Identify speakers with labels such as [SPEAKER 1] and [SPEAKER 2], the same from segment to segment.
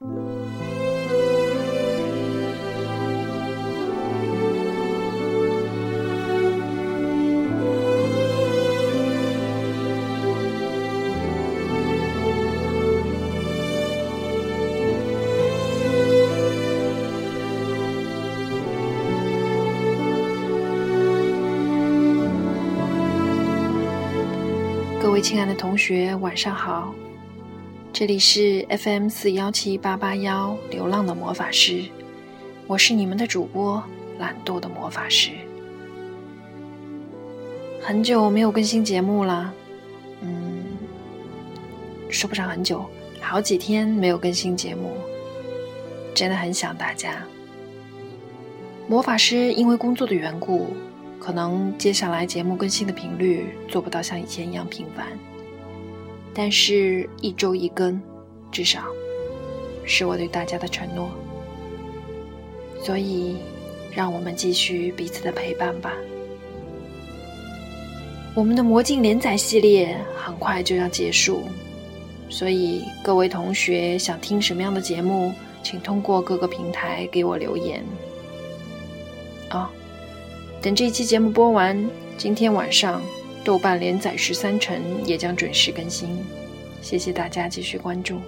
[SPEAKER 1] 各位亲爱的同学，晚上好！这里是 FM 四幺七八八幺流浪的魔法师，我是你们的主播懒惰的魔法师。很久没有更新节目了，嗯，说不上很久，好几天没有更新节目，真的很想大家。魔法师因为工作的缘故。可能接下来节目更新的频率做不到像以前一样频繁，但是一周一更，至少是我对大家的承诺。所以，让我们继续彼此的陪伴吧。我们的魔镜连载系列很快就要结束，所以各位同学想听什么样的节目，请通过各个平台给我留言。啊。等这一期节目播完，今天晚上豆瓣连载十三城也将准时更新。谢谢大家继续关注。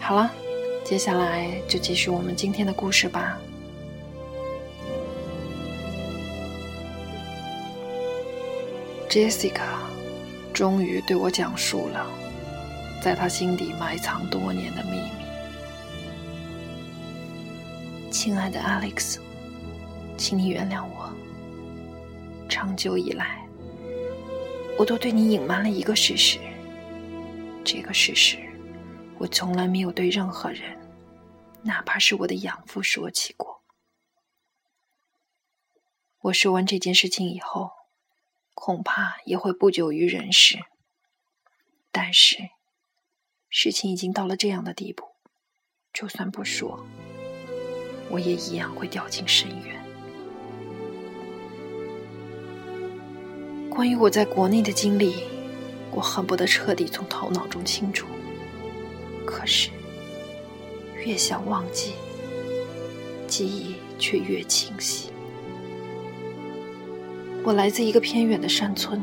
[SPEAKER 1] 好了，接下来就继续我们今天的故事吧。Jessica 终于对我讲述了在他心底埋藏多年的秘密。亲爱的 Alex。请你原谅我。长久以来，我都对你隐瞒了一个事实。这个事实，我从来没有对任何人，哪怕是我的养父说起过。我说完这件事情以后，恐怕也会不久于人世。但是，事情已经到了这样的地步，就算不说，我也一样会掉进深渊。关于我在国内的经历，我恨不得彻底从头脑中清除。可是，越想忘记，记忆却越清晰。我来自一个偏远的山村，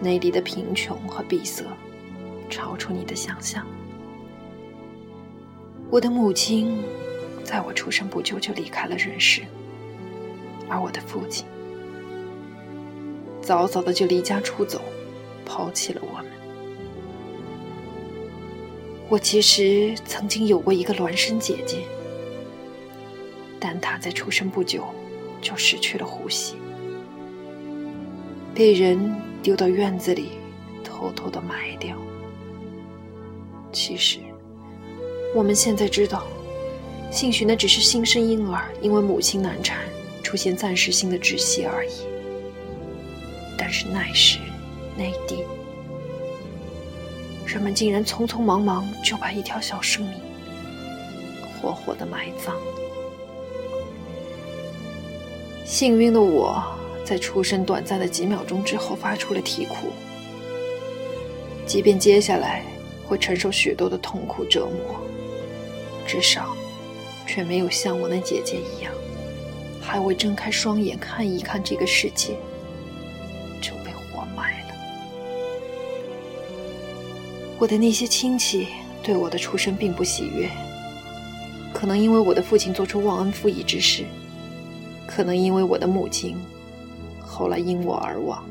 [SPEAKER 1] 那里的贫穷和闭塞超出你的想象。我的母亲在我出生不久就离开了人世，而我的父亲。早早的就离家出走，抛弃了我们。我其实曾经有过一个孪生姐姐，但她在出生不久就失去了呼吸，被人丢到院子里，偷偷的埋掉。其实，我们现在知道，兴许那只是新生婴儿因为母亲难产，出现暂时性的窒息而已。但是那时内地，人们竟然匆匆忙忙就把一条小生命活活的埋葬。幸运的我在出生短暂的几秒钟之后发出了啼哭，即便接下来会承受许多的痛苦折磨，至少却没有像我那姐姐一样，还未睁开双眼看一看这个世界。我的那些亲戚对我的出生并不喜悦，可能因为我的父亲做出忘恩负义之事，可能因为我的母亲后来因我而亡，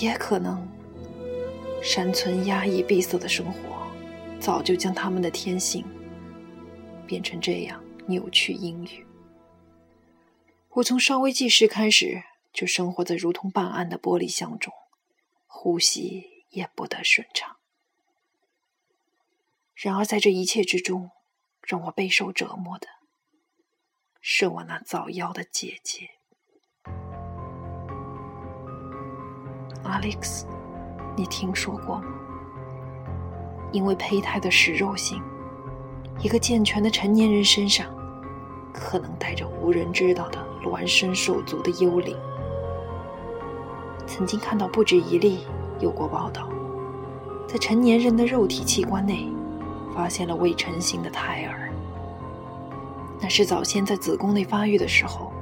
[SPEAKER 1] 也可能山村压抑闭塞的生活早就将他们的天性变成这样扭曲阴郁。我从稍微记事开始就生活在如同半暗的玻璃箱中，呼吸。也不得顺畅。然而，在这一切之中，让我备受折磨的，是我那早夭的姐姐，Alex。你听说过吗？因为胚胎的食肉性，一个健全的成年人身上，可能带着无人知道的孪生手足的幽灵。曾经看到不止一例。有过报道，在成年人的肉体器官内发现了未成型的胎儿。那是早先在子宫内发育的时候，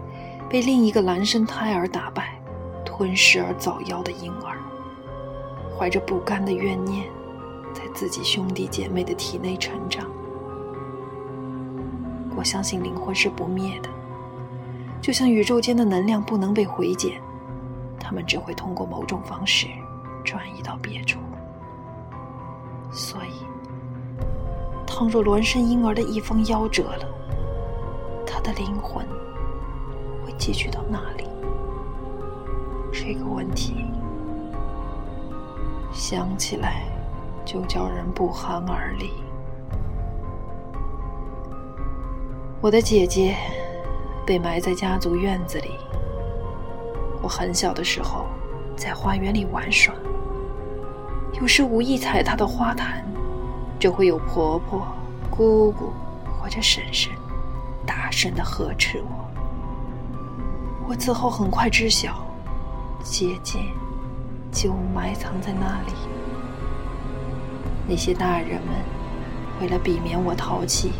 [SPEAKER 1] 被另一个孪生胎儿打败、吞噬而早夭的婴儿，怀着不甘的怨念，在自己兄弟姐妹的体内成长。我相信灵魂是不灭的，就像宇宙间的能量不能被回减，他们只会通过某种方式转移到别处。所以，倘若孪生婴儿的一方夭折了，他的灵魂会寄居到哪里？这个问题想起来就叫人不寒而栗。我的姐姐被埋在家族院子里。我很小的时候在花园里玩耍，有时无意踩她的花坛，就会有婆婆、姑姑或者婶婶。大声的呵斥我。我此后很快知晓，姐姐就埋藏在那里。那些大人们为了避免我淘气，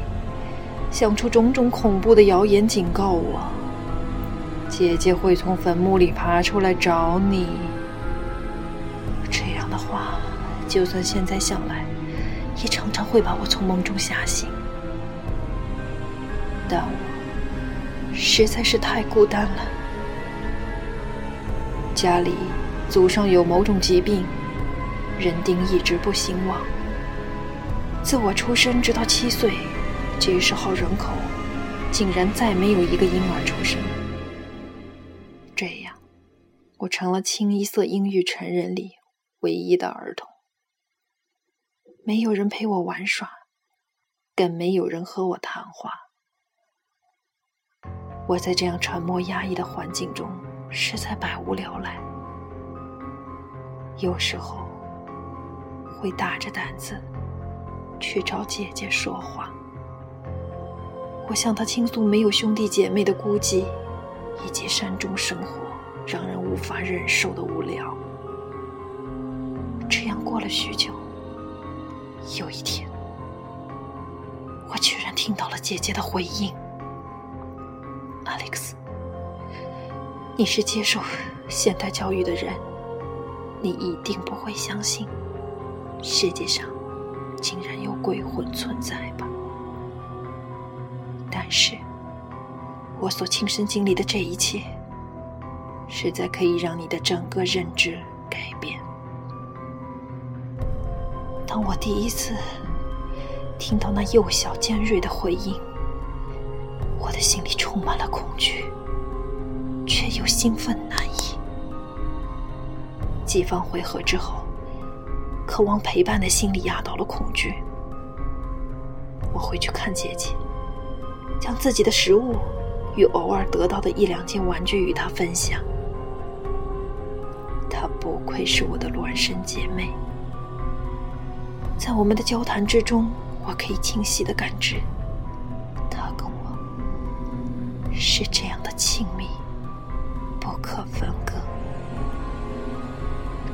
[SPEAKER 1] 想出种种恐怖的谣言警告我：姐姐会从坟墓里爬出来找你。就算现在想来，也常常会把我从梦中吓醒。但我实在是太孤单了。家里祖上有某种疾病，人丁一直不兴旺。自我出生直到七岁，这十号人口竟然再没有一个婴儿出生。这样，我成了清一色阴郁成人里唯一的儿童。没有人陪我玩耍，更没有人和我谈话。我在这样沉默压抑的环境中，实在百无聊赖。有时候会大着胆子去找姐姐说话，我向她倾诉没有兄弟姐妹的孤寂，以及山中生活让人无法忍受的无聊。这样过了许久，有一天，我居然听到了姐姐的回应。Alex，你是接受现代教育的人，你一定不会相信世界上竟然有鬼魂存在吧？但是，我所亲身经历的这一切，实在可以让你的整个认知当我第一次听到那幼小尖锐的回应。我的心里充满了恐惧，却又兴奋难抑。几番回合之后，渴望陪伴的心理压倒了恐惧。我回去看姐姐，将自己的食物与偶尔得到的一两件玩具与她分享。她不愧是我的孪生姐妹，在我们的交谈之中，我可以清晰的感知。他跟我是这样的亲密，不可分割。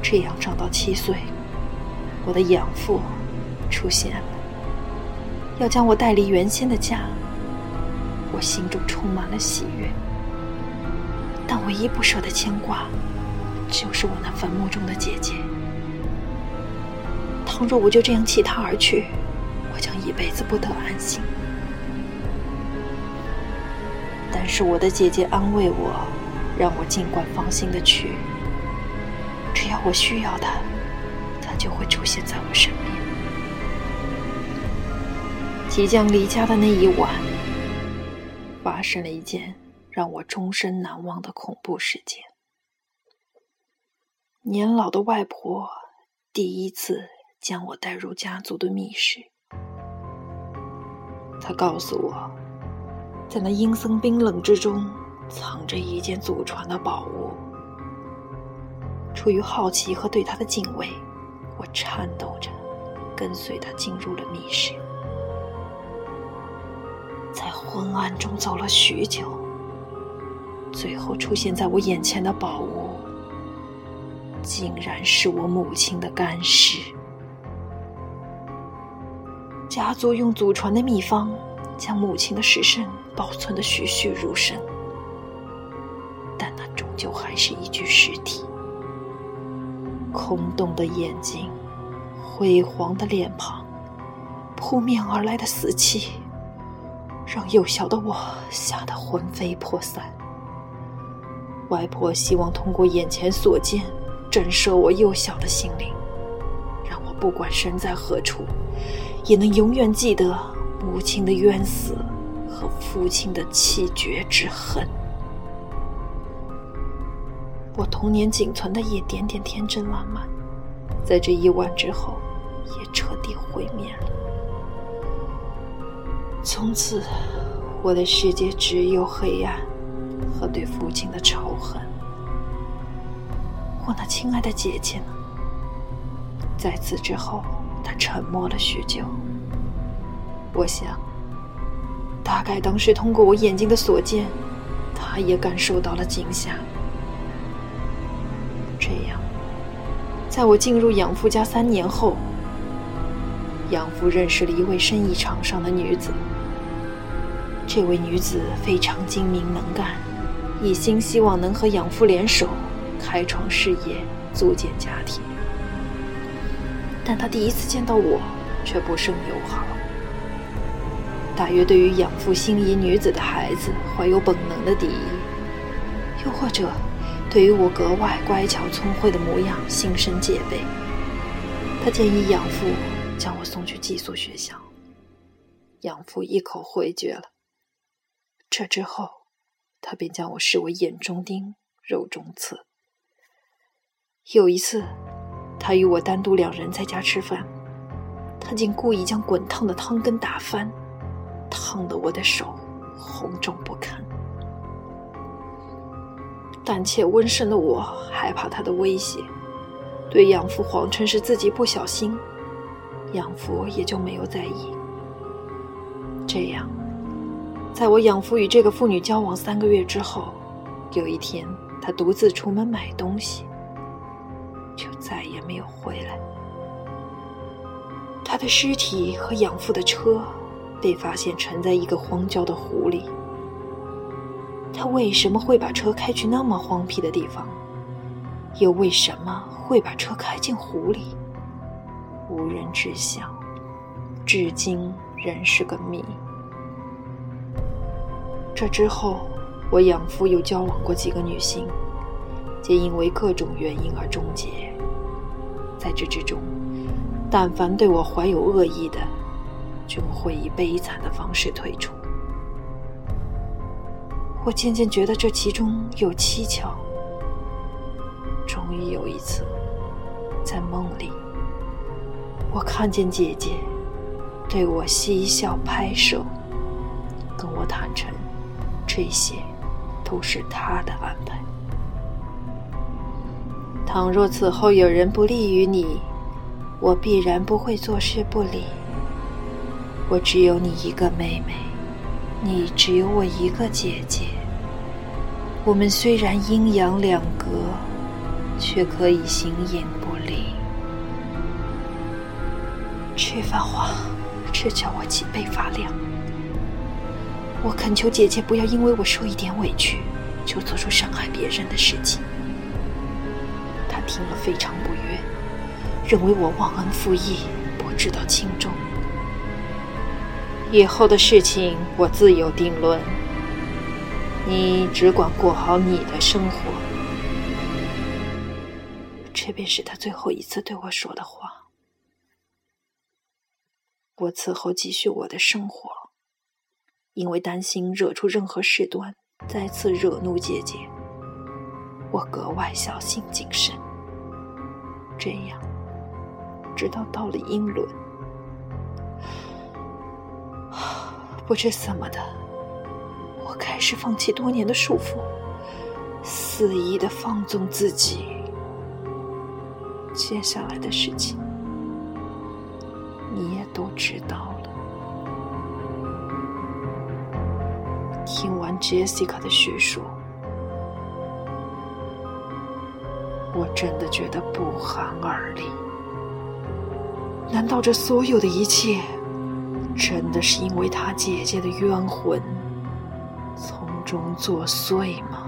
[SPEAKER 1] 这样长到七岁，我的养父出现了，要将我带离原先的家。我心中充满了喜悦，但唯一不舍的牵挂，就是我那坟墓中的姐姐。倘若我就这样弃他而去，我将一辈子不得安心。但是我的姐姐安慰我，让我尽管放心的去。只要我需要他，他就会出现在我身边。即将离家的那一晚，发生了一件让我终身难忘的恐怖事件。年老的外婆第一次将我带入家族的密室，他告诉我。在那阴森冰冷之中，藏着一件祖传的宝物。出于好奇和对他的敬畏，我颤抖着跟随他进入了密室。在昏暗中走了许久，最后出现在我眼前的宝物，竟然是我母亲的干尸。家族用祖传的秘方将母亲的尸身保存的栩栩如生，但那终究还是一具尸体。空洞的眼睛，灰黄的脸庞，扑面而来的死气，让幼小的我吓得魂飞魄散。外婆希望通过眼前所见，震慑我幼小的心灵，让我不管身在何处，也能永远记得母亲的冤死和父亲的气绝之恨。我童年仅存的一点点天真烂漫，在这一晚之后，也彻底毁灭了。从此，我的世界只有黑暗。和对父亲的仇恨。我那亲爱的姐姐呢？在此之后，他沉默了许久。我想，大概当时通过我眼睛的所见，他也感受到了惊吓。这样，在我进入养父家三年后，养父认识了一位生意场上的女子。这位女子非常精明能干。一心希望能和养父联手，开创事业，组建家庭。但他第一次见到我，却不甚友好。大约对于养父心仪女子的孩子怀有本能的敌意，又或者对于我格外乖巧聪慧的模样心生戒备。他建议养父将我送去寄宿学校，养父一口回绝了。这之后。他便将我视为眼中钉、肉中刺。有一次，他与我单独两人在家吃饭，他竟故意将滚烫的汤羹打翻，烫得我的手红肿不堪。胆怯温顺的我害怕他的威胁，对养父谎称是自己不小心，养父也就没有在意。这样。在我养父与这个妇女交往三个月之后，有一天，他独自出门买东西，就再也没有回来。他的尸体和养父的车被发现沉在一个荒郊的湖里。他为什么会把车开去那么荒僻的地方？又为什么会把车开进湖里？无人知晓，至今仍是个谜。这之后，我养父又交往过几个女性，皆因为各种原因而终结。在这之中，但凡对我怀有恶意的，就会以悲惨的方式退出。我渐渐觉得这其中有蹊跷。终于有一次，在梦里，我看见姐姐对我嬉笑拍手，跟我坦诚。这些都是她的安排。倘若此后有人不利于你，我必然不会坐视不理。我只有你一个妹妹，你只有我一个姐姐。我们虽然阴阳两隔，却可以形影不离。这番话，却叫我脊背发凉。我恳求姐姐不要因为我受一点委屈，就做出伤害别人的事情。听了非常不悦，认为我忘恩负义，不知道轻重。以后的事情我自有定论，你只管过好你的生活。这便是他最后一次对我说的话。我此后继续我的生活。因为担心惹出任何事端，再次惹怒姐姐，我格外小心谨慎。这样，直到到了英伦，不知怎么的，我开始放弃多年的束缚，肆意的放纵自己。接下来的事情，你也都知道了。听完 Jessica 的叙述，我真的觉得不寒而栗。难道这所有的一切真的是因为他姐姐的冤魂从中作祟吗？